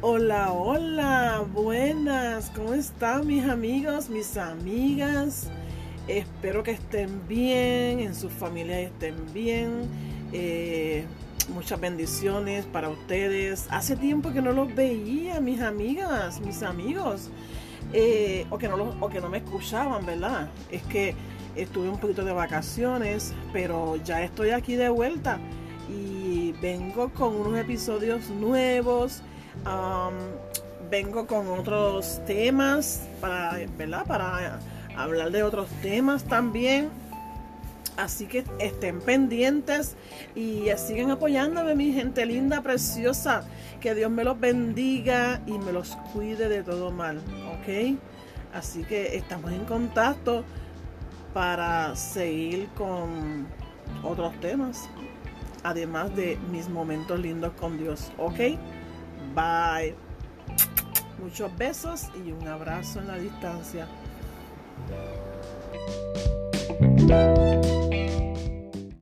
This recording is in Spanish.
Hola, hola, buenas, ¿cómo están mis amigos, mis amigas? Espero que estén bien, en sus familias estén bien. Eh, muchas bendiciones para ustedes. Hace tiempo que no los veía, mis amigas, mis amigos, eh, o, que no los, o que no me escuchaban, ¿verdad? Es que estuve un poquito de vacaciones, pero ya estoy aquí de vuelta y vengo con unos episodios nuevos vengo con otros temas para, ¿verdad? Para hablar de otros temas también. Así que estén pendientes y sigan apoyándome, mi gente linda, preciosa. Que Dios me los bendiga y me los cuide de todo mal, ¿ok? Así que estamos en contacto para seguir con otros temas, además de mis momentos lindos con Dios, ¿ok? Bye. Muchos besos y un abrazo en la distancia.